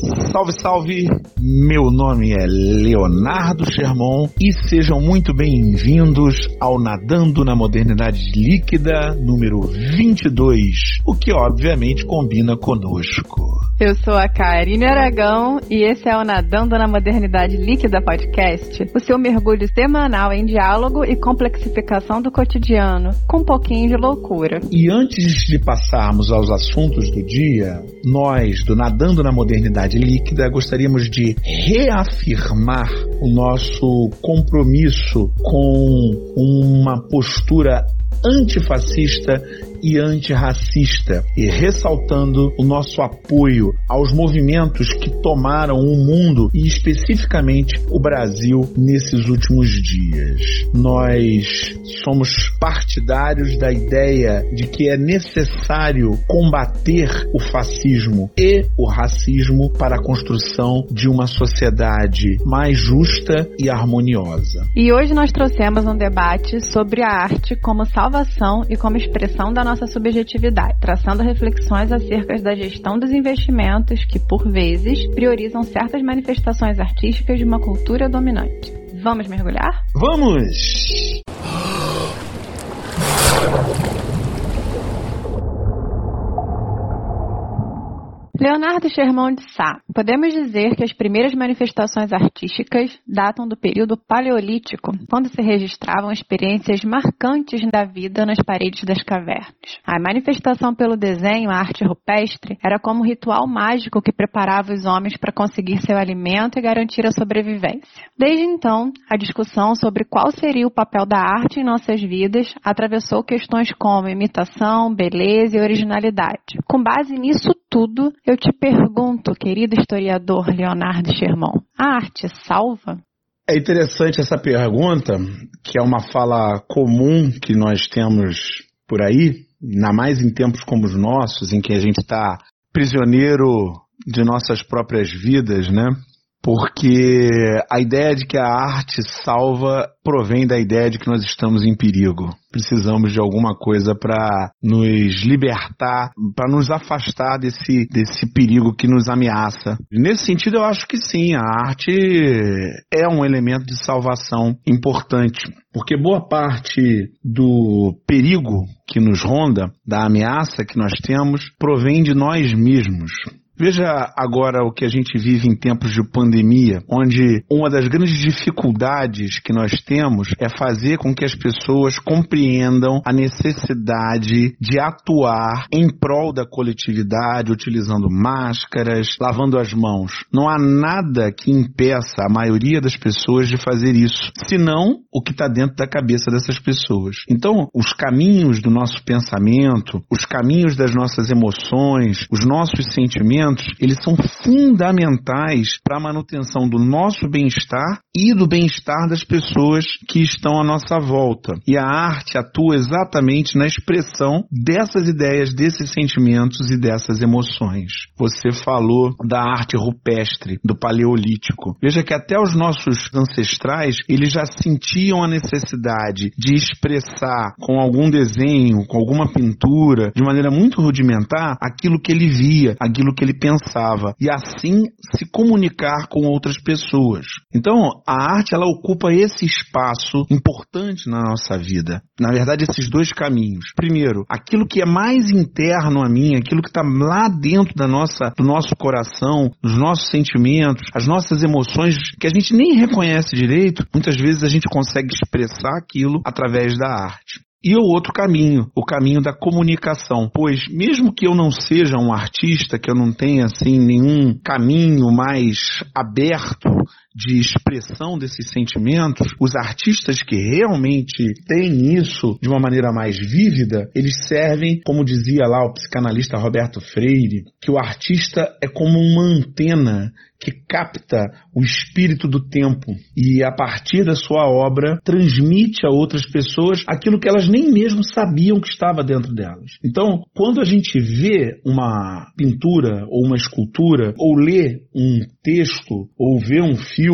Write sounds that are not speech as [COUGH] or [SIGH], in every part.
Salve, salve! Meu nome é Leonardo Sherman e sejam muito bem-vindos ao Nadando na Modernidade Líquida número 22, o que obviamente combina conosco. Eu sou a Karine Aragão e esse é o Nadando na Modernidade Líquida podcast, o seu mergulho semanal em diálogo e complexificação do cotidiano, com um pouquinho de loucura. E antes de passarmos aos assuntos do dia, nós do Nadando na Modernidade Líquida gostaríamos de reafirmar o nosso compromisso com uma postura antifascista e antirracista e ressaltando o nosso apoio aos movimentos que tomaram o mundo e especificamente o Brasil nesses últimos dias. Nós somos partidários da ideia de que é necessário combater o fascismo e o racismo para a construção de uma sociedade mais justa e harmoniosa. E hoje nós trouxemos um debate sobre a arte como salvação e como expressão da nossa subjetividade, traçando reflexões acerca da gestão dos investimentos que, por vezes, priorizam certas manifestações artísticas de uma cultura dominante. Vamos mergulhar? Vamos! Leonardo Sherman de Sá. Podemos dizer que as primeiras manifestações artísticas datam do período paleolítico, quando se registravam experiências marcantes da vida nas paredes das cavernas. A manifestação pelo desenho, a arte rupestre, era como um ritual mágico que preparava os homens para conseguir seu alimento e garantir a sobrevivência. Desde então, a discussão sobre qual seria o papel da arte em nossas vidas atravessou questões como imitação, beleza e originalidade. Com base nisso tudo, eu te pergunto, querido historiador Leonardo Sherman, a arte salva? É interessante essa pergunta, que é uma fala comum que nós temos por aí, ainda mais em tempos como os nossos, em que a gente está prisioneiro de nossas próprias vidas, né? Porque a ideia de que a arte salva provém da ideia de que nós estamos em perigo. Precisamos de alguma coisa para nos libertar, para nos afastar desse, desse perigo que nos ameaça. Nesse sentido, eu acho que sim, a arte é um elemento de salvação importante. Porque boa parte do perigo que nos ronda, da ameaça que nós temos, provém de nós mesmos. Veja agora o que a gente vive em tempos de pandemia, onde uma das grandes dificuldades que nós temos é fazer com que as pessoas compreendam a necessidade de atuar em prol da coletividade, utilizando máscaras, lavando as mãos. Não há nada que impeça a maioria das pessoas de fazer isso, senão o que está dentro da cabeça dessas pessoas. Então, os caminhos do nosso pensamento, os caminhos das nossas emoções, os nossos sentimentos, eles são fundamentais para a manutenção do nosso bem-estar e do bem-estar das pessoas que estão à nossa volta. E a arte atua exatamente na expressão dessas ideias, desses sentimentos e dessas emoções. Você falou da arte rupestre, do paleolítico. Veja que até os nossos ancestrais, eles já sentiam a necessidade de expressar com algum desenho, com alguma pintura, de maneira muito rudimentar, aquilo que ele via, aquilo que ele pensava e assim se comunicar com outras pessoas. Então, a arte ela ocupa esse espaço importante na nossa vida. Na verdade, esses dois caminhos. Primeiro, aquilo que é mais interno a mim, aquilo que está lá dentro da nossa, do nosso coração, dos nossos sentimentos, as nossas emoções que a gente nem reconhece direito, muitas vezes a gente consegue expressar aquilo através da arte. E o outro caminho, o caminho da comunicação. Pois, mesmo que eu não seja um artista, que eu não tenha assim nenhum caminho mais aberto de expressão desses sentimentos, os artistas que realmente têm isso de uma maneira mais vívida, eles servem, como dizia lá o psicanalista Roberto Freire, que o artista é como uma antena que capta o espírito do tempo e, a partir da sua obra, transmite a outras pessoas aquilo que elas nem mesmo sabiam que estava dentro delas. Então, quando a gente vê uma pintura ou uma escultura, ou lê um texto, ou vê um filme,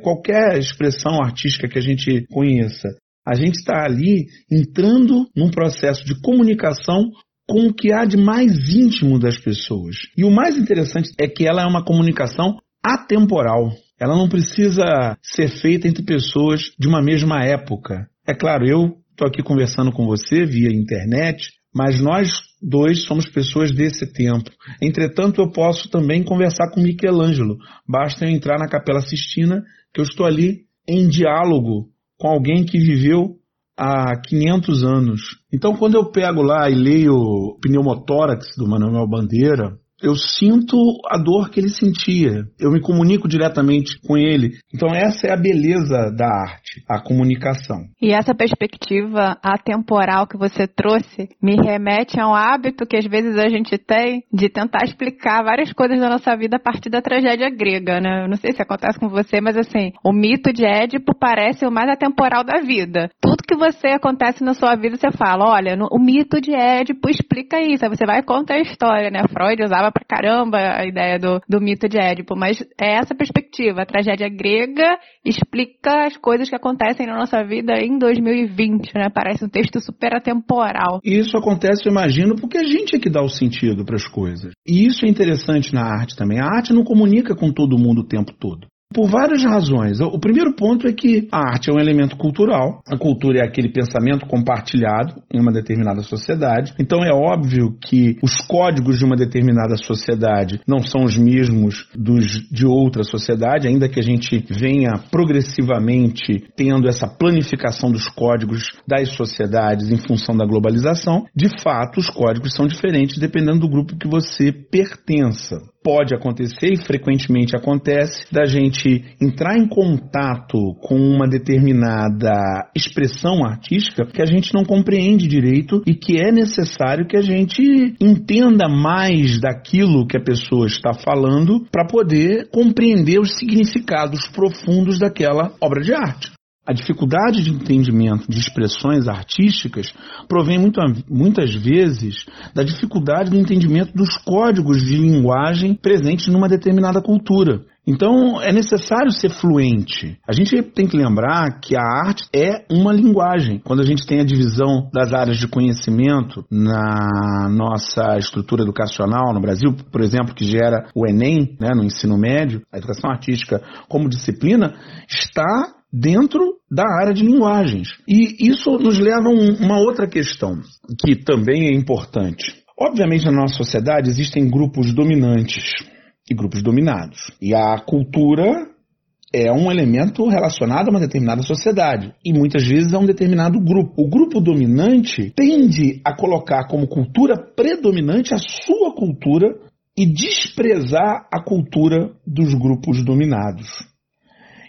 qualquer expressão artística que a gente conheça, a gente está ali entrando num processo de comunicação com o que há de mais íntimo das pessoas. E o mais interessante é que ela é uma comunicação atemporal. Ela não precisa ser feita entre pessoas de uma mesma época. É claro, eu estou aqui conversando com você via internet, mas nós dois somos pessoas desse tempo. Entretanto, eu posso também conversar com Michelangelo. Basta eu entrar na Capela Sistina, que eu estou ali em diálogo com alguém que viveu há 500 anos. Então, quando eu pego lá e leio o Pneumotórax do Manuel Bandeira, eu sinto a dor que ele sentia. Eu me comunico diretamente com ele. Então essa é a beleza da arte, a comunicação. E essa perspectiva atemporal que você trouxe me remete a um hábito que às vezes a gente tem de tentar explicar várias coisas da nossa vida a partir da tragédia grega, né? Eu não sei se acontece com você, mas assim, o mito de Édipo parece o mais atemporal da vida. Tudo que você acontece na sua vida, você fala, olha, no, o mito de Édipo explica isso. Aí você vai contar a história, né? Freud usava pra caramba a ideia do, do mito de Édipo, mas é essa perspectiva. A tragédia grega explica as coisas que acontecem na nossa vida em 2020, né? Parece um texto super atemporal. Isso acontece, eu imagino, porque a gente é que dá o sentido para as coisas. E isso é interessante na arte também. A arte não comunica com todo mundo o tempo todo. Por várias razões. O primeiro ponto é que a arte é um elemento cultural. A cultura é aquele pensamento compartilhado em uma determinada sociedade. Então é óbvio que os códigos de uma determinada sociedade não são os mesmos dos de outra sociedade, ainda que a gente venha progressivamente tendo essa planificação dos códigos das sociedades em função da globalização. De fato, os códigos são diferentes dependendo do grupo que você pertença pode acontecer e frequentemente acontece da gente entrar em contato com uma determinada expressão artística que a gente não compreende direito e que é necessário que a gente entenda mais daquilo que a pessoa está falando para poder compreender os significados profundos daquela obra de arte. A dificuldade de entendimento de expressões artísticas provém muito, muitas vezes da dificuldade do entendimento dos códigos de linguagem presentes numa determinada cultura. Então é necessário ser fluente. A gente tem que lembrar que a arte é uma linguagem. Quando a gente tem a divisão das áreas de conhecimento na nossa estrutura educacional no Brasil, por exemplo, que gera o Enem, né, no ensino médio, a educação artística como disciplina, está dentro da área de linguagens. E isso nos leva a um, uma outra questão, que também é importante. Obviamente, na nossa sociedade existem grupos dominantes e grupos dominados. E a cultura é um elemento relacionado a uma determinada sociedade e muitas vezes a um determinado grupo. O grupo dominante tende a colocar como cultura predominante a sua cultura e desprezar a cultura dos grupos dominados.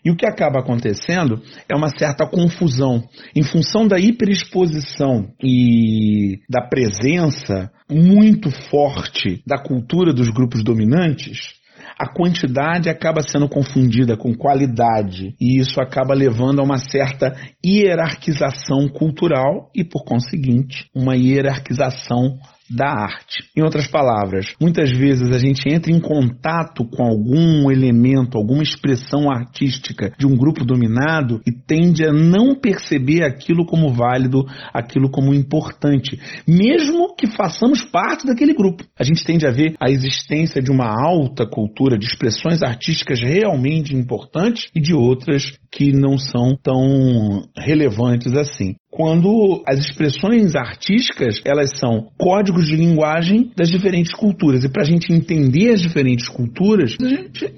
E o que acaba acontecendo é uma certa confusão. Em função da hiperexposição e da presença muito forte da cultura dos grupos dominantes, a quantidade acaba sendo confundida com qualidade e isso acaba levando a uma certa hierarquização cultural e, por conseguinte, uma hierarquização da arte. Em outras palavras, muitas vezes a gente entra em contato com algum elemento, alguma expressão artística de um grupo dominado e tende a não perceber aquilo como válido, aquilo como importante, mesmo que façamos parte daquele grupo. A gente tende a ver a existência de uma alta cultura de expressões artísticas realmente importantes e de outras que não são tão relevantes assim quando as expressões artísticas elas são códigos de linguagem das diferentes culturas. E para a gente entender as diferentes culturas, a gente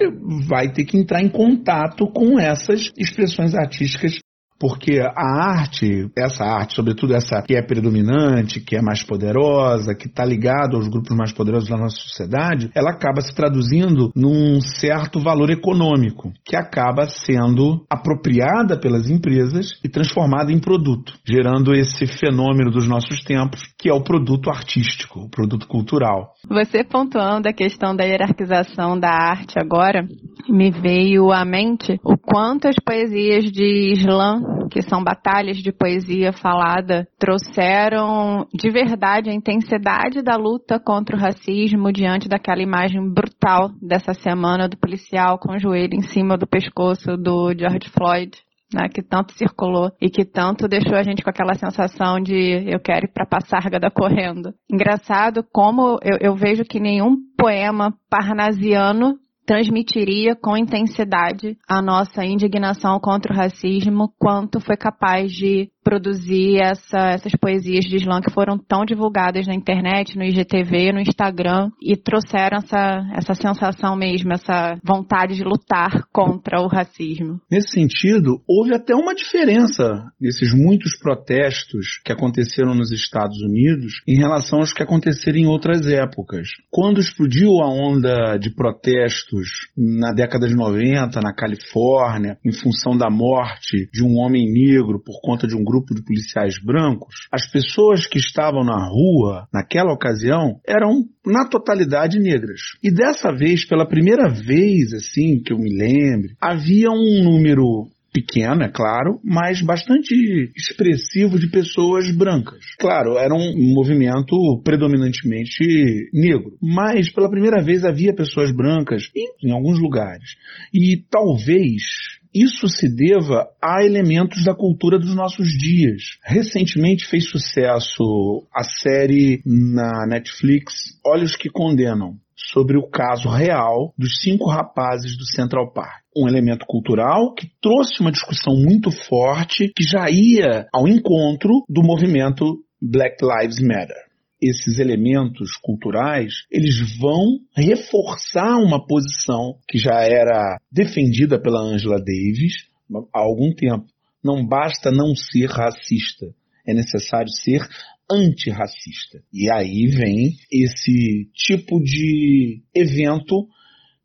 vai ter que entrar em contato com essas expressões artísticas porque a arte, essa arte, sobretudo essa que é predominante, que é mais poderosa, que está ligada aos grupos mais poderosos da nossa sociedade, ela acaba se traduzindo num certo valor econômico, que acaba sendo apropriada pelas empresas e transformada em produto, gerando esse fenômeno dos nossos tempos, que é o produto artístico, o produto cultural. Você pontuando a questão da hierarquização da arte agora, me veio à mente o quanto as poesias de Islã, que são batalhas de poesia falada, trouxeram de verdade a intensidade da luta contra o racismo diante daquela imagem brutal dessa semana do policial com o joelho em cima do pescoço do George Floyd. Né, que tanto circulou e que tanto deixou a gente com aquela sensação de eu quero ir para Passárgada correndo. Engraçado como eu, eu vejo que nenhum poema parnasiano transmitiria com intensidade a nossa indignação contra o racismo, quanto foi capaz de produzir essa, essas poesias de slam que foram tão divulgadas na internet, no IGTV, no Instagram e trouxeram essa, essa sensação mesmo, essa vontade de lutar contra o racismo. Nesse sentido, houve até uma diferença nesses muitos protestos que aconteceram nos Estados Unidos em relação aos que aconteceram em outras épocas. Quando explodiu a onda de protestos na década de 90 na Califórnia, em função da morte de um homem negro por conta de um grupo de policiais brancos, as pessoas que estavam na rua naquela ocasião eram na totalidade negras. E dessa vez, pela primeira vez, assim, que eu me lembre, havia um número pequeno, é claro, mas bastante expressivo de pessoas brancas. Claro, era um movimento predominantemente negro, mas pela primeira vez havia pessoas brancas em, em alguns lugares. E talvez isso se deva a elementos da cultura dos nossos dias. Recentemente fez sucesso a série na Netflix Olhos que Condenam, sobre o caso real dos cinco rapazes do Central Park. Um elemento cultural que trouxe uma discussão muito forte que já ia ao encontro do movimento Black Lives Matter esses elementos culturais, eles vão reforçar uma posição que já era defendida pela Angela Davis há algum tempo. Não basta não ser racista, é necessário ser antirracista. E aí vem esse tipo de evento,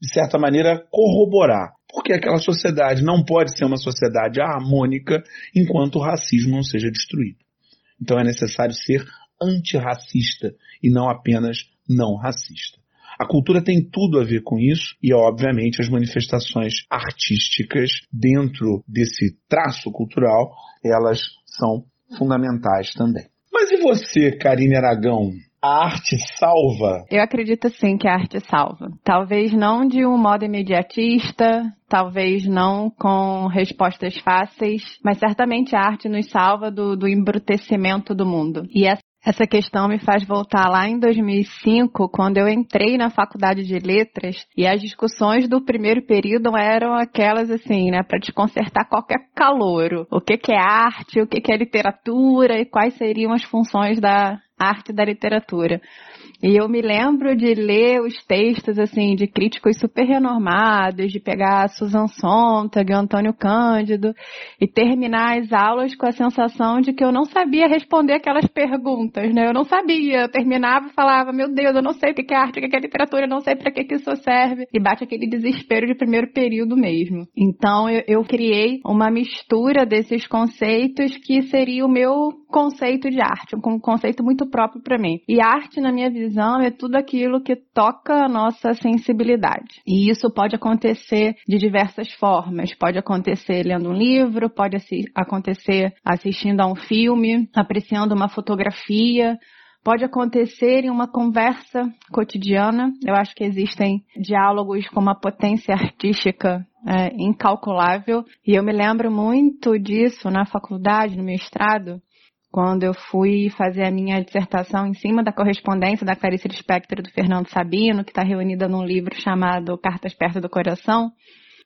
de certa maneira, corroborar. Porque aquela sociedade não pode ser uma sociedade harmônica enquanto o racismo não seja destruído. Então é necessário ser antirracista e não apenas não racista. A cultura tem tudo a ver com isso e, obviamente, as manifestações artísticas dentro desse traço cultural, elas são fundamentais também. Mas e você, Karine Aragão? A arte salva? Eu acredito sim que a arte salva. Talvez não de um modo imediatista, talvez não com respostas fáceis, mas certamente a arte nos salva do, do embrutecimento do mundo. E essa essa questão me faz voltar lá em 2005, quando eu entrei na faculdade de letras e as discussões do primeiro período eram aquelas assim, né, para desconcertar qualquer calouro. O que, que é arte, o que, que é literatura e quais seriam as funções da arte e da literatura. E eu me lembro de ler os textos, assim, de críticos super renormados, de pegar Susan Sontag, Antônio Cândido, e terminar as aulas com a sensação de que eu não sabia responder aquelas perguntas, né? Eu não sabia. Eu terminava e falava, meu Deus, eu não sei o que é arte, o que é literatura, eu não sei para que, que isso serve. E bate aquele desespero de primeiro período mesmo. Então, eu, eu criei uma mistura desses conceitos que seria o meu conceito de arte, um conceito muito próprio para mim. E arte, na minha visão, é tudo aquilo que toca a nossa sensibilidade. E isso pode acontecer de diversas formas. Pode acontecer lendo um livro, pode acontecer assistindo a um filme, apreciando uma fotografia, pode acontecer em uma conversa cotidiana. Eu acho que existem diálogos com uma potência artística é, incalculável. E eu me lembro muito disso na faculdade, no mestrado, quando eu fui fazer a minha dissertação em cima da correspondência da Clarice Lispector do Fernando Sabino, que está reunida num livro chamado Cartas Perto do Coração,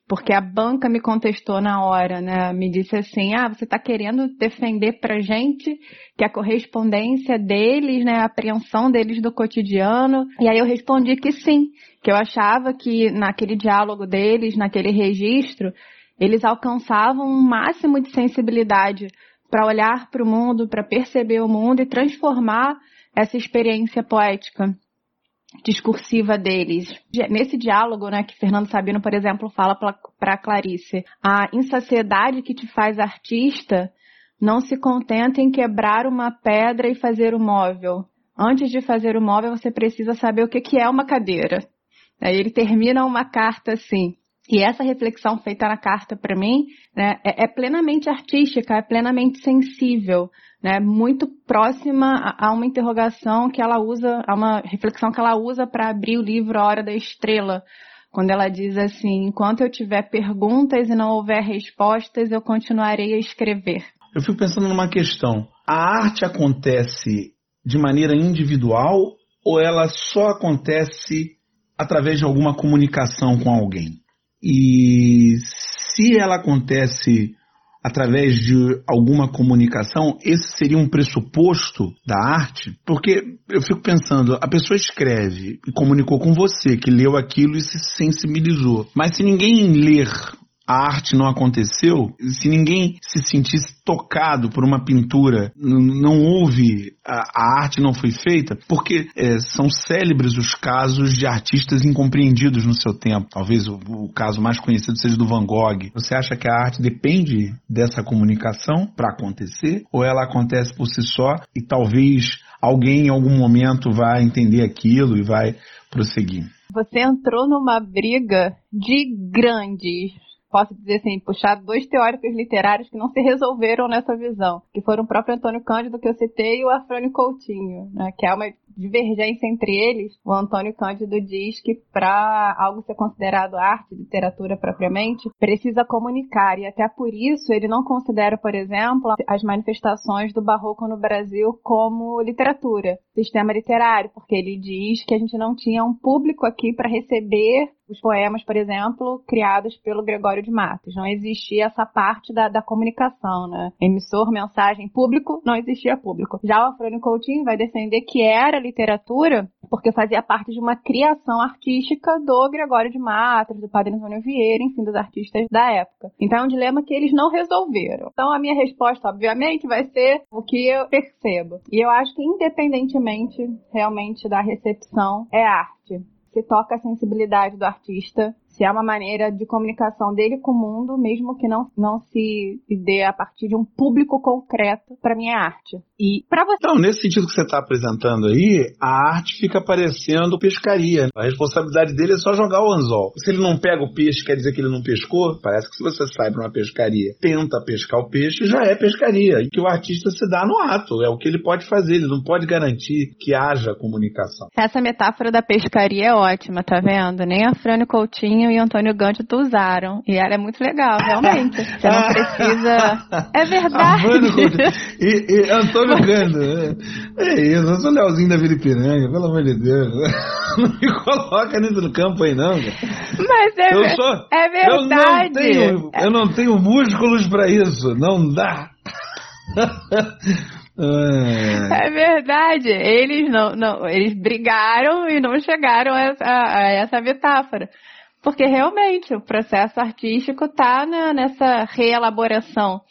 porque a banca me contestou na hora, né? Me disse assim: ah, você está querendo defender para gente que a correspondência deles, né, a apreensão deles do cotidiano? E aí eu respondi que sim, que eu achava que naquele diálogo deles, naquele registro, eles alcançavam um máximo de sensibilidade para olhar para o mundo, para perceber o mundo e transformar essa experiência poética discursiva deles. Nesse diálogo, né, que Fernando Sabino, por exemplo, fala para Clarice, a insaciedade que te faz artista não se contenta em quebrar uma pedra e fazer o móvel. Antes de fazer o móvel, você precisa saber o que é uma cadeira. Aí ele termina uma carta assim: e essa reflexão feita na carta para mim né, é, é, plenamente artística, é plenamente sensível, né, muito próxima a, uma interrogação que ela usa, a uma reflexão que ela usa para abrir o livro A Hora da Estrela, quando ela diz assim: enquanto eu tiver perguntas e não houver respostas, eu continuarei a escrever. Eu fico pensando numa questão: a arte acontece de maneira individual ou ela só acontece através de alguma comunicação com alguém? E se ela acontece através de alguma comunicação, esse seria um pressuposto da arte? Porque eu fico pensando, a pessoa escreve e comunicou com você, que leu aquilo e se sensibilizou. Mas se ninguém ler a arte não aconteceu, se ninguém se sentisse tocado por uma pintura, não houve, a, a arte não foi feita, porque é, são célebres os casos de artistas incompreendidos no seu tempo. Talvez o, o, caso mais conhecido seja do Van Gogh. Você acha que a arte depende dessa comunicação para acontecer? Ou ela acontece por si só e talvez alguém em algum momento vai entender aquilo e vai prosseguir? Você entrou numa briga de grandes posso dizer assim, puxar dois teóricos literários que não se resolveram nessa visão, que foram o próprio Antônio Cândido que eu citei e o Afrânio Coutinho, né, que é uma divergência entre eles, o Antônio Cândido diz que para algo ser considerado arte, literatura propriamente, precisa comunicar e até por isso ele não considera, por exemplo, as manifestações do barroco no Brasil como literatura, sistema literário, porque ele diz que a gente não tinha um público aqui para receber os poemas, por exemplo, criados pelo Gregório de Matos. Não existia essa parte da, da comunicação, né? Emissor, mensagem, público, não existia público. Já o Afrânio Coutinho vai defender que era literatura, porque fazia parte de uma criação artística do Gregório de Matos, do Padre Antônio Vieira, enfim, dos artistas da época. Então é um dilema que eles não resolveram. Então a minha resposta, obviamente, vai ser o que eu percebo. E eu acho que independentemente realmente da recepção, é arte. Se toca a sensibilidade do artista, se é uma maneira de comunicação dele com o mundo, mesmo que não, não se dê a partir de um público concreto, para mim é arte. E para você. Não, nesse sentido que você está apresentando aí, a arte fica parecendo pescaria. A responsabilidade dele é só jogar o anzol. Se ele não pega o peixe, quer dizer que ele não pescou? Parece que se você sai para uma pescaria, tenta pescar o peixe, já é pescaria. E que o artista se dá no ato. É o que ele pode fazer. Ele não pode garantir que haja comunicação. Essa metáfora da pescaria é ótima, tá vendo? Nem a Frânio Coutinho e Antônio Gândido usaram. E ela é muito legal, realmente. Você não precisa. É verdade. e, e Antônio Gândido. É isso, eu sou o Leozinho da Piranga, pelo amor de Deus. [LAUGHS] Não me coloca nisso no campo aí, não. Mas é, eu sou, é verdade. Eu não tenho, eu não tenho músculos para isso. Não dá. [LAUGHS] É verdade. Eles não, não, eles brigaram e não chegaram a essa, a essa metáfora. Porque realmente o processo artístico está nessa reelaboração.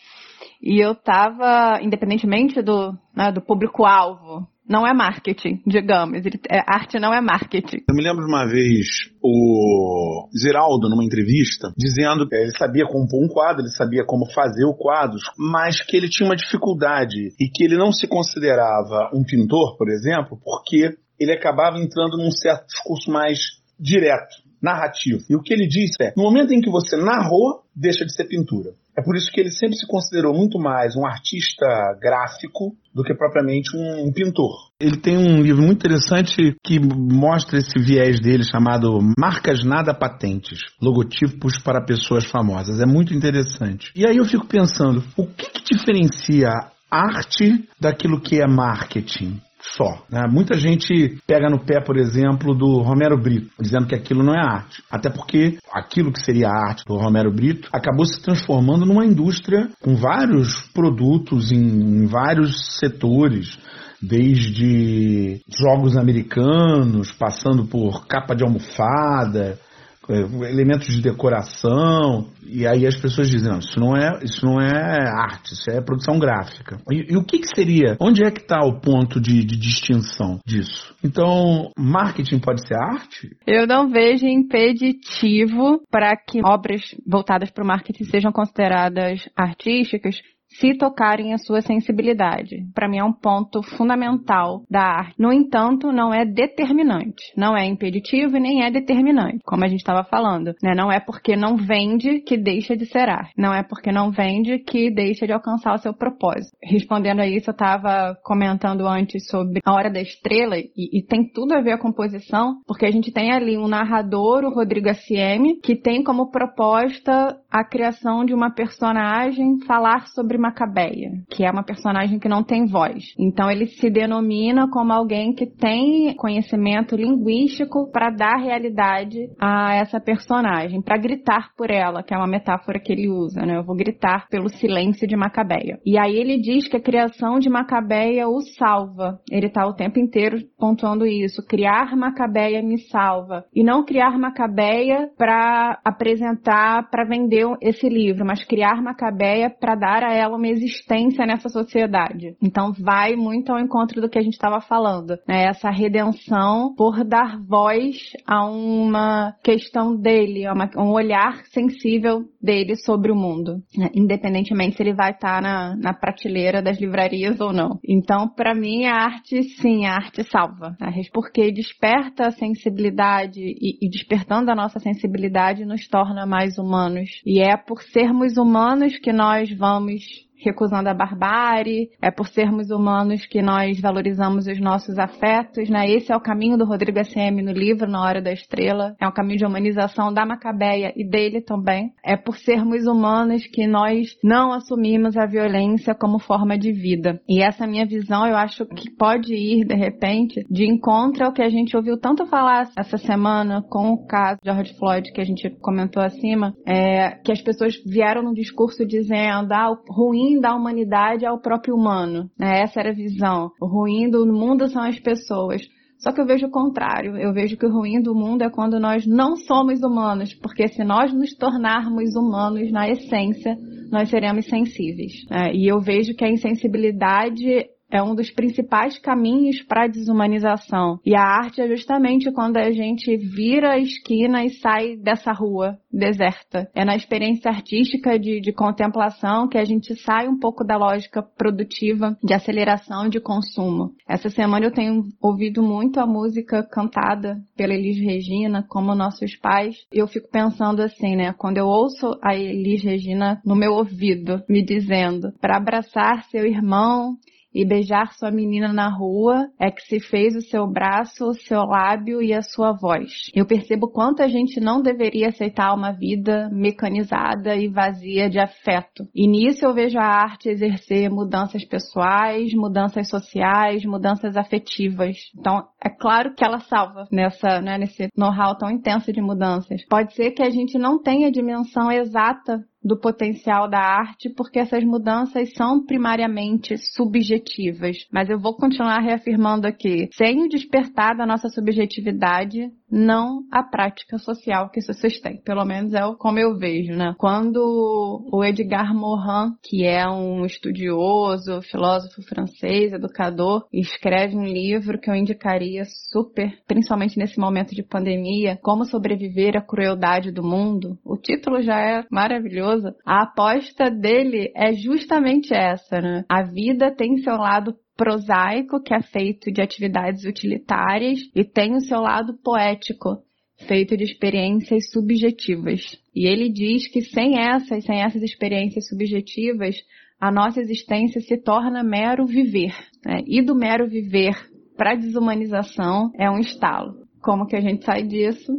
E eu estava, independentemente do, né, do público-alvo, não é marketing, digamos. É, arte não é marketing. Eu me lembro de uma vez o Ziraldo, numa entrevista, dizendo que ele sabia compor um quadro, ele sabia como fazer o quadro, mas que ele tinha uma dificuldade e que ele não se considerava um pintor, por exemplo, porque ele acabava entrando num certo discurso mais direto narrativo. E o que ele disse é: no momento em que você narrou, deixa de ser pintura. É por isso que ele sempre se considerou muito mais um artista gráfico do que propriamente um pintor. Ele tem um livro muito interessante que mostra esse viés dele chamado Marcas Nada Patentes, logotipos para pessoas famosas. É muito interessante. E aí eu fico pensando, o que, que diferencia arte daquilo que é marketing? Só. Né? Muita gente pega no pé, por exemplo, do Romero Brito, dizendo que aquilo não é arte. Até porque aquilo que seria a arte do Romero Brito acabou se transformando numa indústria com vários produtos em, em vários setores desde jogos americanos, passando por capa de almofada, elementos de decoração, e aí as pessoas dizem, não, isso não é, isso não é arte, isso é produção gráfica. E, e o que, que, seria, onde é que está o ponto de, de, distinção disso? Então, marketing pode ser arte? Eu não vejo impeditivo para que obras voltadas para o marketing sejam consideradas artísticas se tocarem a sua sensibilidade. Para mim é um ponto fundamental da arte. No entanto, não é determinante, não é impeditivo e nem é determinante, como a gente estava falando. Né? Não é porque não vende que deixa de ser arte. Não é porque não vende que deixa de alcançar o seu propósito. Respondendo a isso, eu estava comentando antes sobre a Hora da Estrela e, e, tem tudo a ver com a composição, porque a gente tem ali um narrador, o Rodrigo S.M., que tem como proposta a criação de uma personagem falar sobre Macabeia, que é uma personagem que não tem voz. Então ele se denomina como alguém que tem conhecimento linguístico para dar realidade a essa personagem, para gritar por ela, que é uma metáfora que ele usa, né? Eu vou gritar pelo silêncio de Macabeia. E aí ele diz que a criação de Macabeia o salva. Ele está o tempo inteiro pontuando isso. Criar Macabeia me salva. E não criar Macabeia para apresentar, para vender esse livro, mas criar Macabeia para dar a ela uma existência nessa sociedade. Então vai muito ao encontro do que a gente estava falando, né? Essa redenção por dar voz a uma questão dele, a uma, um olhar sensível dele sobre o mundo, né? independentemente se ele vai estar tá na, na prateleira das livrarias ou não. Então, para mim, a arte, sim, a arte salva, né? porque desperta a sensibilidade e, e despertando a nossa sensibilidade nos torna mais humanos. E é por sermos humanos que nós vamos recusando a barbárie, é por sermos humanos que nós valorizamos os nossos afetos, né? Esse é o caminho do Rodrigo S.M. no livro Na Hora da Estrela, é um caminho de humanização da Macabeia e dele também. É por sermos humanos que nós não assumimos a violência como forma de vida. E essa minha visão, eu acho que pode ir, de repente, de encontro ao que a gente ouviu tanto falar essa semana com o caso de George Floyd, que a gente comentou acima, é, que as pessoas vieram no discurso dizendo, ah, ruim ruim da humanidade é o próprio humano. Né? Essa era a visão. O ruim do mundo são as pessoas. Só que eu vejo o contrário. Eu vejo que o ruim do mundo é quando nós não somos humanos, porque se nós nos tornarmos humanos na essência, nós seremos sensíveis. Né? E eu vejo que a insensibilidade é um dos principais caminhos para a desumanização. E a arte é justamente quando a gente vira a esquina e sai dessa rua deserta. É na experiência artística de, de contemplação que a gente sai um pouco da lógica produtiva de aceleração de consumo. Essa semana eu tenho ouvido muito a música cantada pela Elis Regina, como nossos pais. E eu fico pensando assim, né? Quando eu ouço a Elis Regina no meu ouvido me dizendo para abraçar seu irmão e beijar sua menina na rua é que se fez o seu braço, o seu lábio e a sua voz. Eu percebo quanto a gente não deveria aceitar uma vida mecanizada e vazia de afeto. E nisso eu vejo a arte exercer mudanças pessoais, mudanças sociais, mudanças afetivas. Então, é claro que ela salva nessa, né, nesse know-how tão intenso de mudanças. Pode ser que a gente não tenha a dimensão exata do potencial da arte, porque essas mudanças são primariamente subjetivas. Mas eu vou continuar reafirmando aqui, sem o despertar da nossa subjetividade, não a prática social que isso sustém. Pelo menos é como eu vejo, né? Quando o Edgar Morin, que é um estudioso, filósofo francês, educador, escreve um livro que eu indicaria super, principalmente nesse momento de pandemia, Como Sobreviver à Crueldade do Mundo. O título já é maravilhoso. A aposta dele é justamente essa, né? A vida tem seu lado prosaico, que é feito de atividades utilitárias, e tem o seu lado poético, feito de experiências subjetivas. E ele diz que sem essas, sem essas experiências subjetivas, a nossa existência se torna mero viver. Né? E do mero viver para a desumanização é um estalo. Como que a gente sai disso?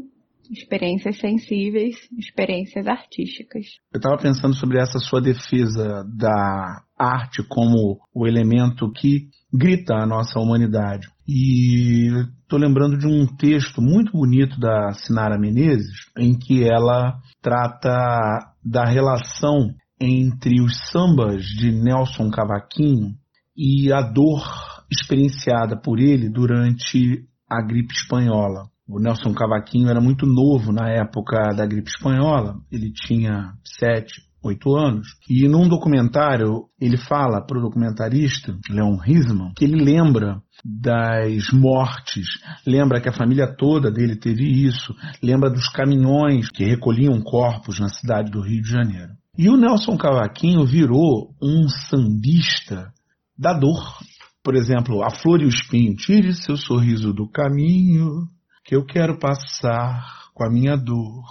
experiências sensíveis, experiências artísticas. Eu estava pensando sobre essa sua defesa da arte como o elemento que grita a nossa humanidade. E estou lembrando de um texto muito bonito da Sinara Menezes, em que ela trata da relação entre os sambas de Nelson Cavaquinho e a dor experienciada por ele durante a gripe espanhola. O Nelson Cavaquinho era muito novo na época da gripe espanhola, ele tinha sete, oito anos. E num documentário, ele fala para o documentarista, Leon Risman, que ele lembra das mortes, lembra que a família toda dele teve isso, lembra dos caminhões que recolhiam corpos na cidade do Rio de Janeiro. E o Nelson Cavaquinho virou um sambista da dor. Por exemplo, a flor e o espinho. Tire seu sorriso do caminho, que eu quero passar com a minha dor.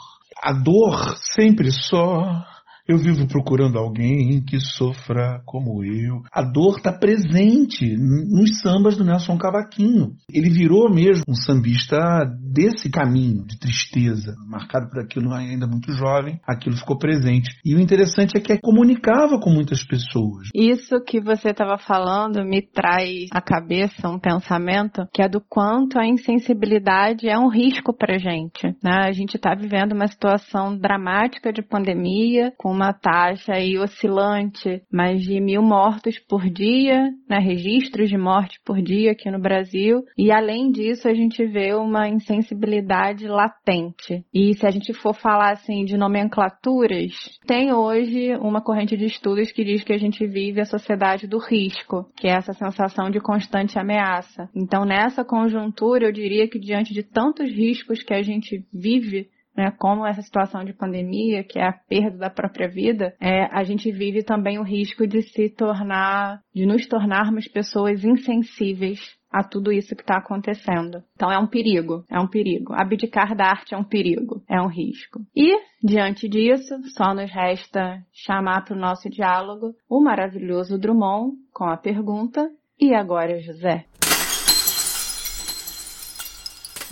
A dor sempre só eu vivo procurando alguém que sofra como eu. A dor está presente nos sambas do Nelson Cavaquinho. Ele virou mesmo um sambista desse caminho de tristeza, marcado por aquilo ainda muito jovem, aquilo ficou presente. E o interessante é que comunicava com muitas pessoas. Isso que você estava falando me traz à cabeça um pensamento que é do quanto a insensibilidade é um risco para gente. Né? A gente está vivendo uma situação dramática de pandemia, com uma taxa oscilante, mais de mil mortos por dia, né, registros de morte por dia aqui no Brasil. E além disso, a gente vê uma insensibilidade latente. E se a gente for falar assim de nomenclaturas, tem hoje uma corrente de estudos que diz que a gente vive a sociedade do risco, que é essa sensação de constante ameaça. Então, nessa conjuntura, eu diria que diante de tantos riscos que a gente vive, né, como essa situação de pandemia, que é a perda da própria vida, é, a gente vive também o risco de se tornar, de nos tornarmos pessoas insensíveis a tudo isso que está acontecendo. Então é um perigo, é um perigo. Abdicar da arte é um perigo, é um risco. E, diante disso, só nos resta chamar para o nosso diálogo o maravilhoso Drummond com a pergunta: E agora, José?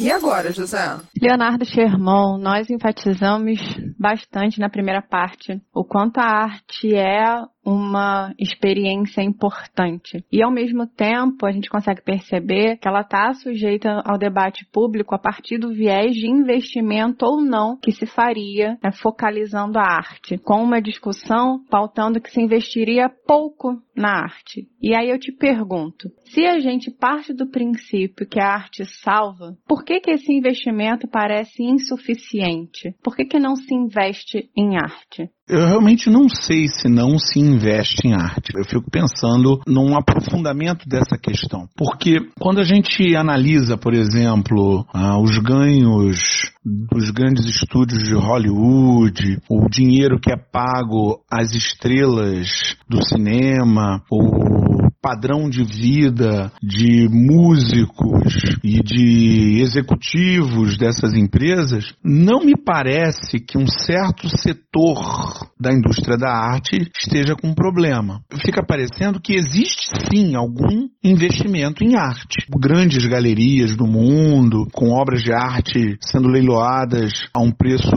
E agora, José? Leonardo Sherman, nós enfatizamos bastante na primeira parte o quanto a arte é uma experiência importante. E ao mesmo tempo, a gente consegue perceber que ela está sujeita ao debate público a partir do viés de investimento ou não que se faria né, focalizando a arte, com uma discussão pautando que se investiria pouco na arte. E aí eu te pergunto, se a gente parte do princípio que a arte salva, por que que esse investimento parece insuficiente? Por que que não se investe em arte? Eu realmente não sei se não se investe em arte. Eu fico pensando num aprofundamento dessa questão. Porque quando a gente analisa, por exemplo, ah, os ganhos dos grandes estúdios de Hollywood, o dinheiro que é pago às estrelas do cinema, o padrão de vida de músicos e de executivos dessas empresas, não me parece que um certo setor da indústria da arte esteja com problema. Fica parecendo que existe sim algum investimento em arte. Grandes galerias do mundo, com obras de arte sendo leiloadas a um preço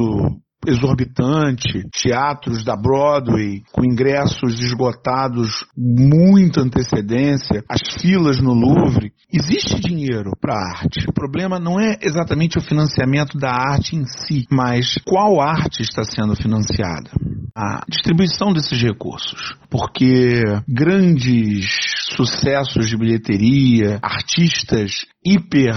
exorbitante, teatros da Broadway com ingressos esgotados muita antecedência, as filas no Louvre. Existe dinheiro para a arte. O problema não é exatamente o financiamento da arte em si, mas qual arte está sendo financiada. A distribuição desses recursos. Porque grandes sucessos de bilheteria, artistas hiper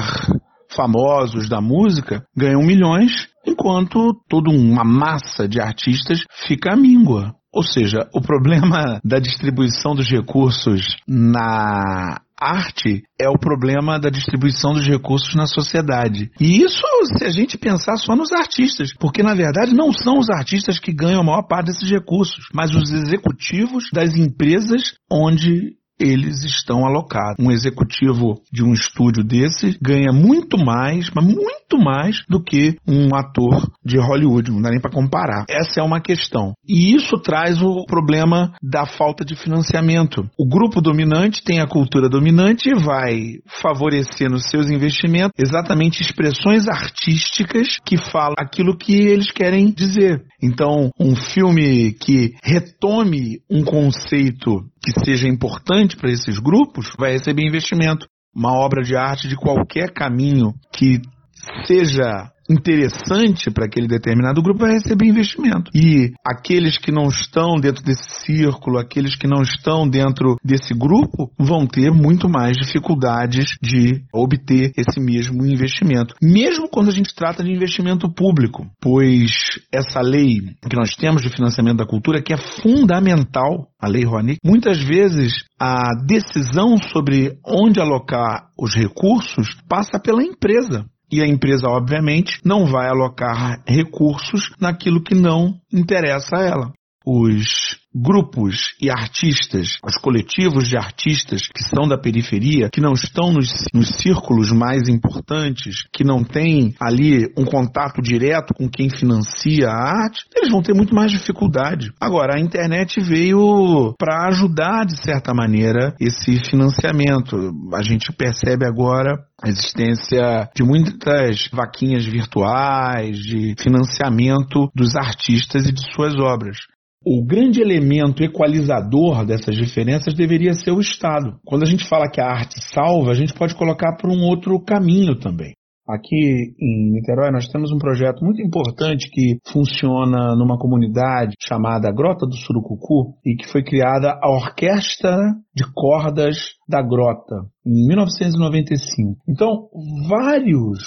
famosos da música ganham milhões, enquanto toda uma massa de artistas fica à míngua. Ou seja, o problema [LAUGHS] da distribuição dos recursos na arte é o problema da distribuição dos recursos na sociedade. E isso se a gente pensar só nos artistas, porque na verdade não são os artistas que ganham a maior parte desses recursos, mas os executivos das empresas onde eles estão alocados. Um executivo de um estúdio desse ganha muito mais, mas muito mais do que um ator de Hollywood, não dá nem para comparar. Essa é uma questão. E isso traz o problema da falta de financiamento. O grupo dominante tem a cultura dominante e vai favorecer nos seus investimentos exatamente expressões artísticas que falam aquilo que eles querem dizer. Então, um filme que retome um conceito que seja importante para esses grupos vai receber investimento. Uma obra de arte de qualquer caminho que seja interessante para aquele determinado grupo vai receber investimento. E aqueles que não estão dentro desse círculo, aqueles que não estão dentro desse grupo, vão ter muito mais dificuldades de obter esse mesmo investimento. Mesmo quando a gente trata de investimento público, pois essa lei que nós temos de financiamento da cultura, que é fundamental, a lei Rouanet, muitas vezes a decisão sobre onde alocar os recursos passa pela empresa. E a empresa, obviamente, não vai alocar recursos naquilo que não interessa a ela. Os grupos e artistas, os coletivos de artistas que são da periferia, que não estão nos, nos círculos mais importantes, que não têm ali um contato direto com quem financia a arte, eles vão ter muito mais dificuldade. Agora, a internet veio para ajudar, de certa maneira, esse financiamento. A gente percebe agora a existência de muitas vaquinhas virtuais, de financiamento dos artistas e de suas obras o grande elemento equalizador dessas diferenças deveria ser o Estado. Quando a gente fala que a arte salva, a gente pode colocar por um outro caminho também. Aqui em Niterói nós temos um projeto muito importante que funciona numa comunidade chamada Grota do Surucucu e que foi criada a Orquestra de Cordas da Grota em 1995. Então, vários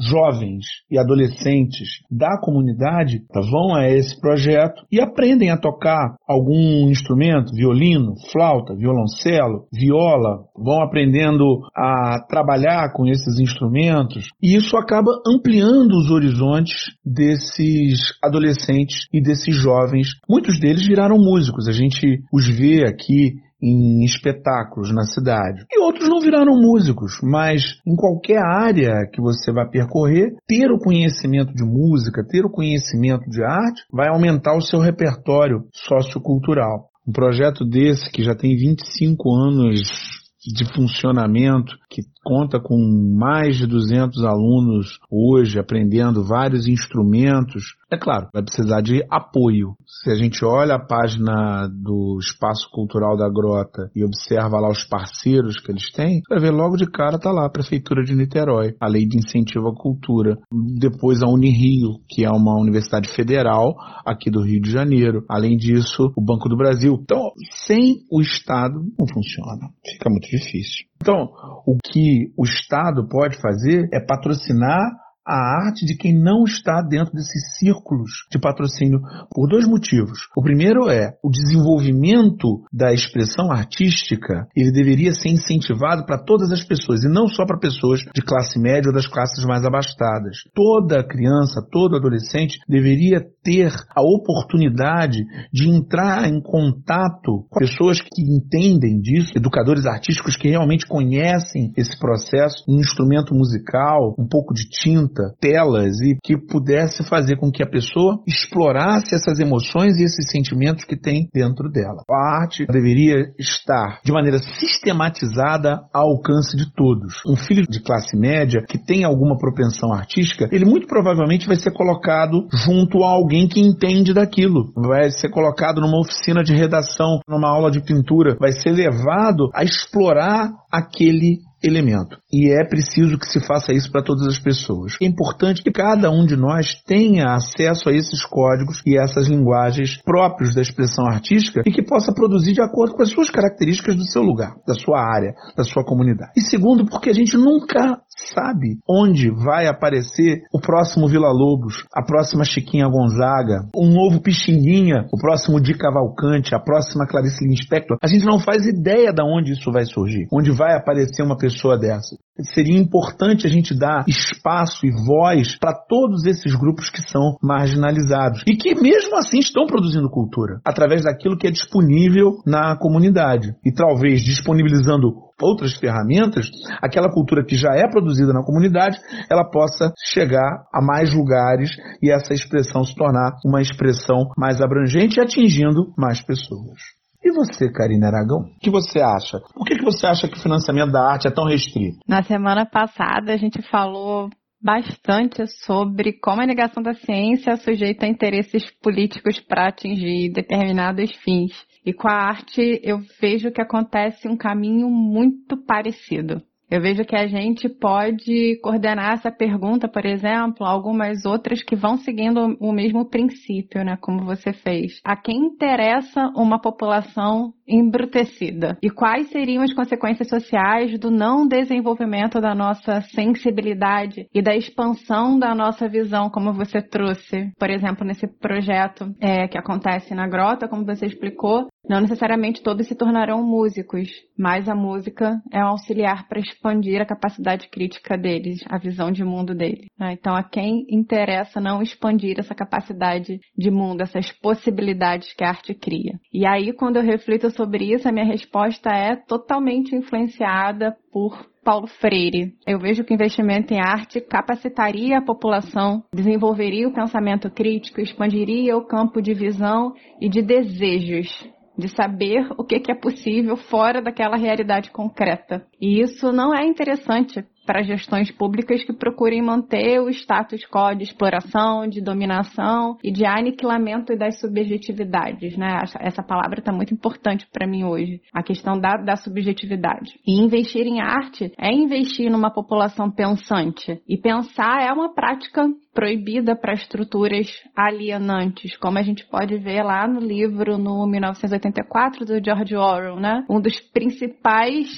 jovens e adolescentes da comunidade vão a esse projeto e aprendem a tocar algum instrumento, violino, flauta, violoncelo, viola, vão aprendendo a trabalhar com esses instrumentos e isso acaba ampliando os horizontes desses adolescentes e desses jovens. Muitos deles viraram músicos, a gente os vê aqui em espetáculos na cidade. E outros não viraram músicos, mas em qualquer área que você vai percorrer, ter o conhecimento de música, ter o conhecimento de arte, vai aumentar o seu repertório sociocultural. Um projeto desse, que já tem 25 anos de funcionamento, que conta com mais de 200 alunos hoje aprendendo vários instrumentos, é claro, vai precisar de apoio. Se a gente olha a página do Espaço Cultural da Grota e observa lá os parceiros que eles têm, vai ver logo de cara tá lá a Prefeitura de Niterói, a Lei de Incentivo à Cultura. Depois a Unirio, que é uma universidade federal aqui do Rio de Janeiro. Além disso, o Banco do Brasil. Então, sem o Estado não funciona. Fica muito difícil. Então, o que o Estado pode fazer é patrocinar a arte de quem não está dentro desses círculos de patrocínio por dois motivos. O primeiro é o desenvolvimento da expressão artística, ele deveria ser incentivado para todas as pessoas e não só para pessoas de classe média ou das classes mais abastadas. Toda criança, todo adolescente deveria ter a oportunidade de entrar em contato com pessoas que entendem disso, educadores artísticos que realmente conhecem esse processo, um instrumento musical, um pouco de tinta telas e que pudesse fazer com que a pessoa explorasse essas emoções e esses sentimentos que tem dentro dela. A arte deveria estar de maneira sistematizada ao alcance de todos. Um filho de classe média que tem alguma propensão artística, ele muito provavelmente vai ser colocado junto a alguém que entende daquilo. Vai ser colocado numa oficina de redação, numa aula de pintura, vai ser levado a explorar aquele elemento. E é preciso que se faça isso para todas as pessoas. É importante que cada um de nós tenha acesso a esses códigos e essas linguagens próprios da expressão artística e que possa produzir de acordo com as suas características do seu lugar, da sua área, da sua comunidade. E segundo, porque a gente nunca sabe onde vai aparecer o próximo Vila Lobos, a próxima Chiquinha Gonzaga, um novo Pixinguinha, o próximo Di Cavalcante, a próxima Clarice Lispector. A gente não faz ideia de onde isso vai surgir, onde vai aparecer uma pessoa dessa. Seria importante a gente dar espaço e voz para todos esses grupos que são marginalizados e que mesmo assim estão produzindo cultura através daquilo que é disponível na comunidade e talvez disponibilizando outras ferramentas, aquela cultura que já é produzida na comunidade, ela possa chegar a mais lugares e essa expressão se tornar uma expressão mais abrangente e atingindo mais pessoas. E você, Karina Aragão, o que você acha? Por que, que você acha que o financiamento da arte é tão restrito? Na semana passada a gente falou bastante sobre como a negação da ciência é sujeita a interesses políticos para atingir determinados fins. E com a arte eu vejo que acontece um caminho muito parecido. Eu vejo que a gente pode coordenar essa pergunta, por exemplo, algumas outras que vão seguindo o mesmo princípio, né, como você fez. A quem interessa uma população embrutecida? E quais seriam as consequências sociais do não desenvolvimento da nossa sensibilidade e da expansão da nossa visão, como você trouxe, por exemplo, nesse projeto é, que acontece na grota, como você explicou, não necessariamente todos se tornarão músicos, mas a música é um auxiliar para expandir a capacidade crítica deles, a visão de mundo deles. Né? Então, a quem interessa não expandir essa capacidade de mundo, essas possibilidades que a arte cria. E aí, quando eu reflito sobre isso, a minha resposta é totalmente influenciada por Paulo Freire. Eu vejo que o investimento em arte capacitaria a população, desenvolveria o pensamento crítico, expandiria o campo de visão e de desejos de saber o que, é possível fora daquela realidade concreta. E isso não é interessante para gestões públicas que procurem manter o status quo de exploração, de dominação e de aniquilamento das subjetividades, né? Essa palavra está muito importante para mim hoje, a questão da, da subjetividade. E investir em arte é investir numa população pensante. E pensar é uma prática proibida para estruturas alienantes, como a gente pode ver lá no livro no 1984 do George Orwell, né? Um dos principais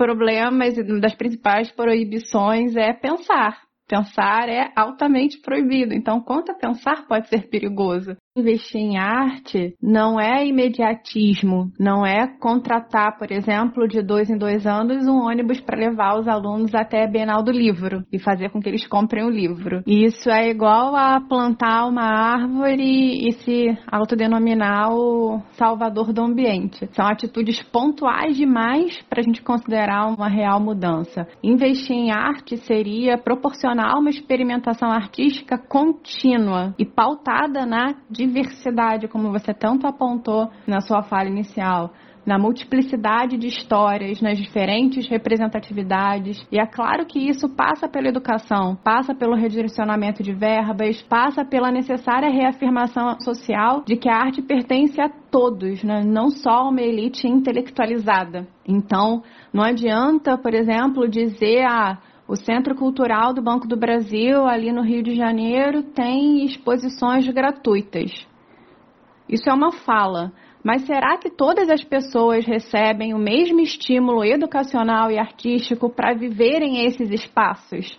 problemas e das principais proibições é pensar. Pensar é altamente proibido. Então, quanto a pensar pode ser perigoso investir em arte não é imediatismo, não é contratar, por exemplo, de dois em dois anos um ônibus para levar os alunos até a Bienal do Livro e fazer com que eles comprem o livro. Isso é igual a plantar uma árvore e se autodenominar o salvador do ambiente. São atitudes pontuais demais para a gente considerar uma real mudança. Investir em arte seria proporcionar uma experimentação artística contínua e pautada na diversidade, como você tanto apontou na sua fala inicial, na multiplicidade de histórias, nas diferentes representatividades. E é claro que isso passa pela educação, passa pelo redirecionamento de verbas, passa pela necessária reafirmação social de que a arte pertence a todos, né? não só a uma elite intelectualizada. Então, não adianta, por exemplo, dizer a ah, o Centro Cultural do Banco do Brasil, ali no Rio de Janeiro, tem exposições gratuitas. Isso é uma fala. Mas será que todas as pessoas recebem o mesmo estímulo educacional e artístico para viverem esses espaços?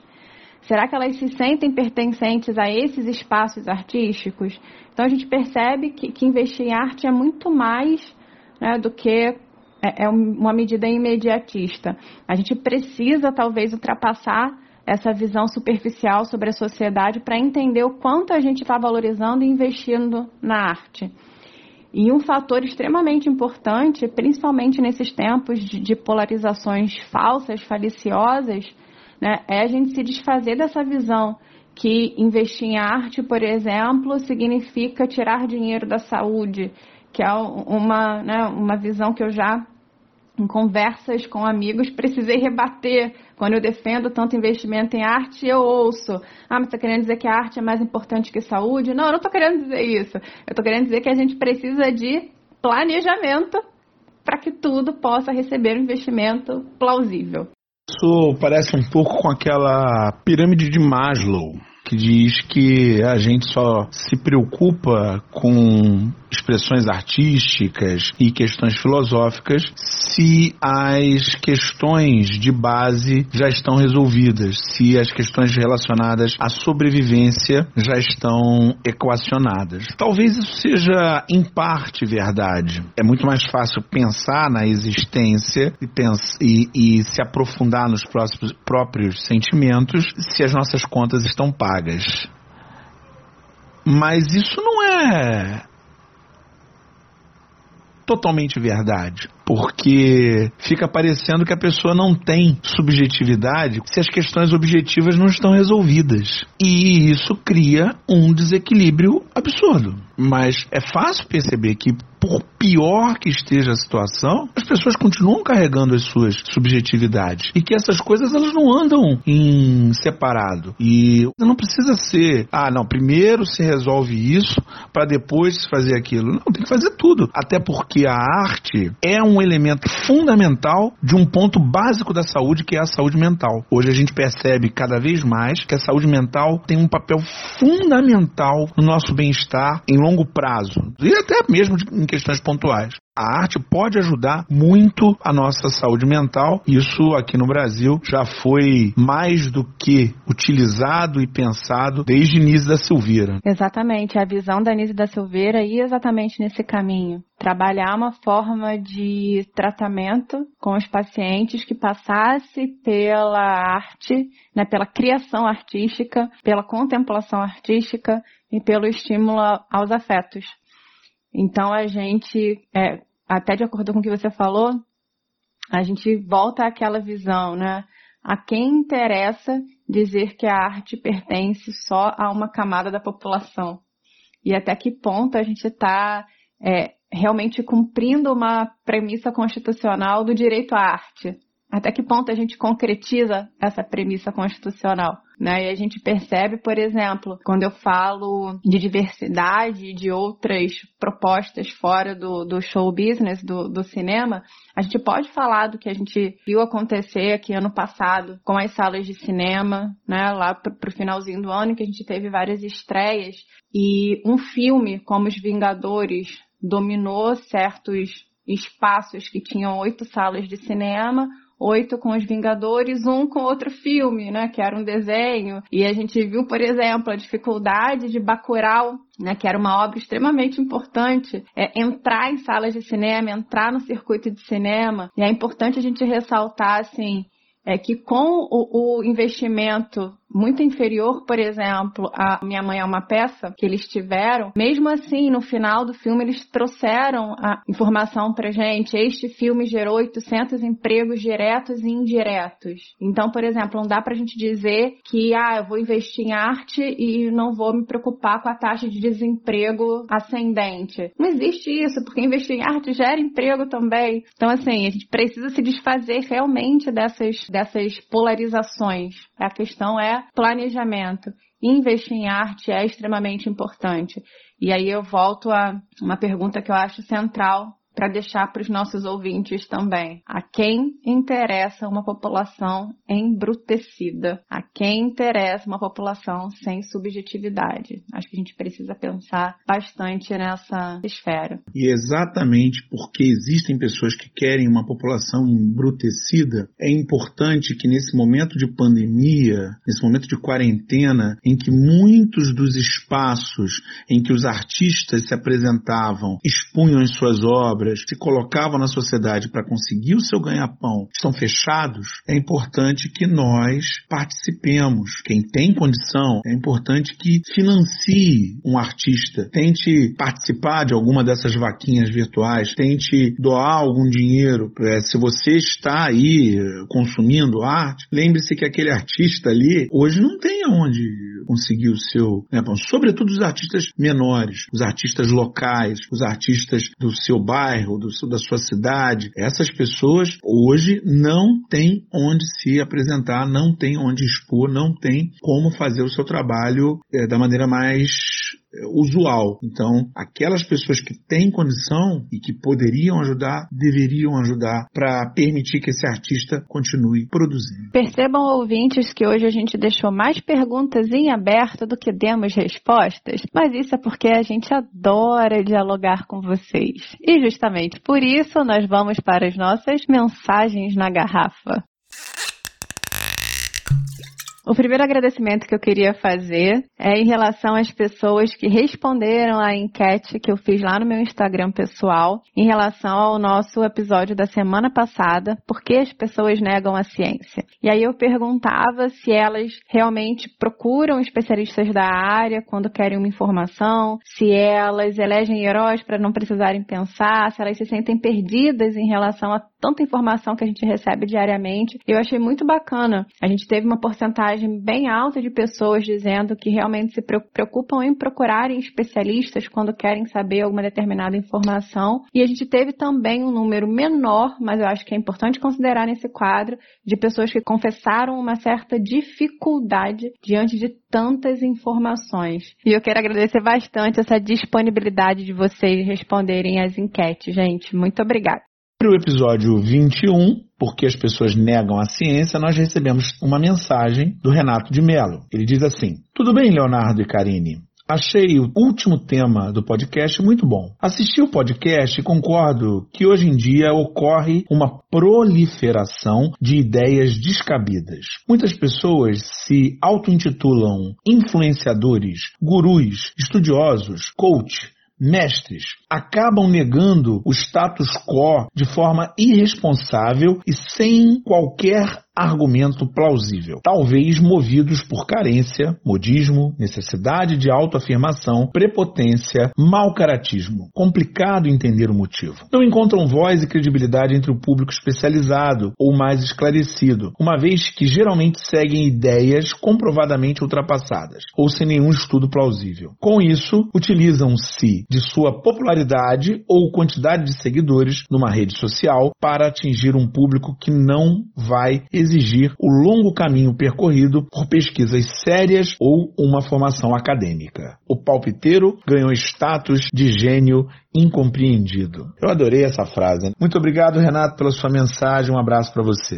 Será que elas se sentem pertencentes a esses espaços artísticos? Então a gente percebe que, que investir em arte é muito mais né, do que é, é uma medida imediatista. A gente precisa, talvez, ultrapassar essa visão superficial sobre a sociedade para entender o quanto a gente está valorizando e investindo na arte. E um fator extremamente importante, principalmente nesses tempos de, polarizações falsas, faliciosas, né, é a gente se desfazer dessa visão que investir em arte, por exemplo, significa tirar dinheiro da saúde, que é uma, né, uma visão que eu já em conversas com amigos, precisei rebater. Quando eu defendo tanto investimento em arte, eu ouço. Ah, mas está querendo dizer que a arte é mais importante que saúde? Não, eu não estou querendo dizer isso. Eu estou querendo dizer que a gente precisa de planejamento para que tudo possa receber um investimento plausível. Isso parece um pouco com aquela pirâmide de Maslow, que diz que a gente só se preocupa com expressões artísticas e questões filosóficas se as questões de base já estão resolvidas, se as questões relacionadas à sobrevivência já estão equacionadas. Talvez isso seja em parte verdade. É muito mais fácil pensar na existência e, e, e se aprofundar nos próprios, próprios sentimentos se as nossas contas estão pagas. Mas isso não é totalmente verdade. Porque fica parecendo que a pessoa não tem subjetividade se as questões objetivas não estão resolvidas. E isso cria um desequilíbrio absurdo. Mas é fácil perceber que por pior que esteja a situação, as pessoas continuam carregando as suas subjetividades e que essas coisas elas não andam em separado. E não precisa ser, ah, não, primeiro se resolve isso para depois se fazer aquilo. Não, tem que fazer tudo. Até porque a arte é um elemento fundamental de um ponto básico da saúde, que é a saúde mental. Hoje a gente percebe cada vez mais que a saúde mental tem um papel fundamental no nosso bem-estar em longo prazo e até mesmo em questões pontuais. A arte pode ajudar muito a nossa saúde mental. Isso aqui no Brasil já foi mais do que utilizado e pensado desde Nise da Silveira. Exatamente, a visão da Nise da Silveira ia exatamente nesse caminho. Trabalhar uma forma de tratamento com os pacientes que passasse pela arte, né, pela criação artística, pela contemplação artística e pelo estímulo aos afetos. Então a gente, é, até de acordo com o que você falou, a gente volta àquela visão, né? A quem interessa dizer que a arte pertence só a uma camada da população? E até que ponto a gente está é, realmente cumprindo uma premissa constitucional do direito à arte? Até que ponto a gente concretiza essa premissa constitucional? Né? E a gente percebe, por exemplo, quando eu falo de diversidade de outras propostas fora do, do show business, do, do cinema, a gente pode falar do que a gente viu acontecer aqui ano passado com as salas de cinema, né? lá para o finalzinho do ano, que a gente teve várias estreias e um filme como Os Vingadores dominou certos espaços que tinham oito salas de cinema, oito com os Vingadores, um com outro filme, né, que era um desenho. E a gente viu, por exemplo, a dificuldade de Bacurau, né, que era uma obra extremamente importante, é entrar em salas de cinema, entrar no circuito de cinema. E é importante a gente ressaltar, assim, é que com o, o, investimento muito inferior, por exemplo, a Minha Mãe é uma Peça, que eles tiveram, mesmo assim, no final do filme, eles trouxeram a informação pra gente. Este filme gerou 800 empregos diretos e indiretos. Então, por exemplo, não dá pra gente dizer que, ah, eu vou investir em arte e não vou me preocupar com a taxa de desemprego ascendente. Não existe isso, porque investir em arte gera emprego também. Então, assim, a gente precisa se desfazer realmente dessas dessas polarizações. A questão é planejamento. Investir em arte é extremamente importante. E aí eu volto a uma pergunta que eu acho central para deixar para os nossos ouvintes também. A quem interessa uma população embrutecida? A quem interessa uma população sem subjetividade? Acho que a gente precisa pensar bastante nessa esfera. E exatamente porque existem pessoas que querem uma população embrutecida, é importante que nesse momento de pandemia, nesse momento de quarentena, em que muitos dos espaços em que os artistas se apresentavam expunham as suas obras, obras se colocavam na sociedade para conseguir o seu ganha-pão estão fechados, é importante que nós participemos. Quem tem condição, é importante que financie um artista, tente participar de alguma dessas vaquinhas virtuais, tente doar algum dinheiro. É, se você está aí consumindo arte, lembre-se que aquele artista ali hoje não tem aonde conseguir o seu ganha-pão. Sobretudo os artistas menores, os artistas locais, os artistas do seu bairro do, da sua cidade. Essas pessoas hoje não têm onde se apresentar, não têm onde expor, não têm como fazer o seu trabalho é, da maneira mais usual. Então, aquelas pessoas que têm condição e que poderiam ajudar, deveriam ajudar para permitir que esse artista continue produzindo. Percebam, ouvintes, que hoje a gente deixou mais perguntas em aberto do que demos respostas, mas isso é porque a gente adora dialogar com vocês. E justamente por isso nós vamos para as nossas mensagens na garrafa. O primeiro agradecimento que eu queria fazer é em relação às pessoas que responderam à enquete que eu fiz lá no meu Instagram pessoal, em relação ao nosso episódio da semana passada, por que as pessoas negam a ciência. E aí eu perguntava se elas realmente procuram especialistas da área quando querem uma informação, se elas elegem heróis para não precisarem pensar, se elas se sentem perdidas em relação a tanta informação que a gente recebe diariamente. Eu achei muito bacana. A gente teve uma porcentagem bem alta de pessoas dizendo que realmente se preocupam em procurarem especialistas quando querem saber alguma determinada informação. E a gente teve também um número menor, mas eu acho que é importante considerar nesse quadro, de pessoas que confessaram uma certa dificuldade diante de tantas informações. E eu quero agradecer bastante essa disponibilidade de vocês responderem as enquetes, gente. Muito obrigada. No episódio 21, porque as pessoas negam a ciência, nós recebemos uma mensagem do Renato de Mello. Ele diz assim: Tudo bem, Leonardo e Karine? Achei o último tema do podcast muito bom. Assisti o podcast e concordo que hoje em dia ocorre uma proliferação de ideias descabidas. Muitas pessoas se auto-intitulam influenciadores, gurus, estudiosos, coach mestres acabam negando o status quo de forma irresponsável e sem qualquer argumento plausível, talvez movidos por carência, modismo, necessidade de autoafirmação, prepotência, mau caratismo. Complicado entender o motivo. Não encontram voz e credibilidade entre o público especializado ou mais esclarecido, uma vez que geralmente seguem ideias comprovadamente ultrapassadas ou sem nenhum estudo plausível. Com isso, utilizam-se de sua popularidade ou quantidade de seguidores numa rede social para atingir um público que não vai exigir o longo caminho percorrido por pesquisas sérias ou uma formação acadêmica. O palpiteiro ganhou status de gênio incompreendido. Eu adorei essa frase. Muito obrigado, Renato, pela sua mensagem. Um abraço para você.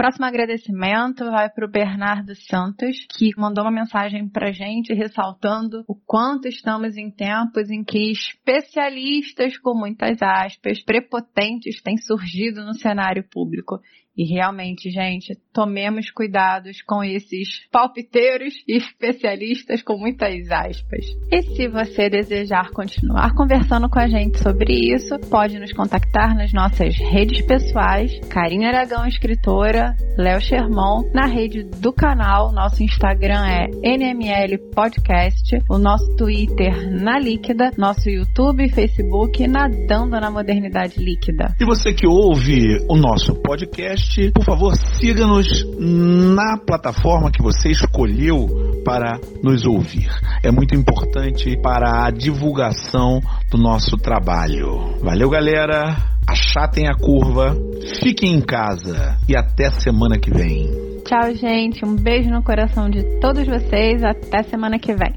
Próximo agradecimento vai para o Bernardo Santos, que mandou uma mensagem para gente ressaltando o quanto estamos em tempos em que especialistas, com muitas aspas, prepotentes têm surgido no cenário público. E realmente, gente, tomemos cuidados com esses palpiteiros e especialistas com muitas aspas. E se você desejar continuar conversando com a gente sobre isso, pode nos contactar nas nossas redes pessoais, Karine Aragão Escritora, Léo Sherman, na rede do canal, nosso Instagram é NML Podcast, o nosso Twitter na Líquida, nosso YouTube e Facebook Nadando na Modernidade Líquida. E você que ouve o nosso podcast, podcast, por favor, siga-nos na plataforma que você escolheu para nos ouvir. É muito importante para a divulgação do nosso trabalho. Valeu, galera. Achatem a curva, fiquem em casa e até semana que vem. Tchau, gente. Um beijo no coração de todos vocês. Até semana que vem.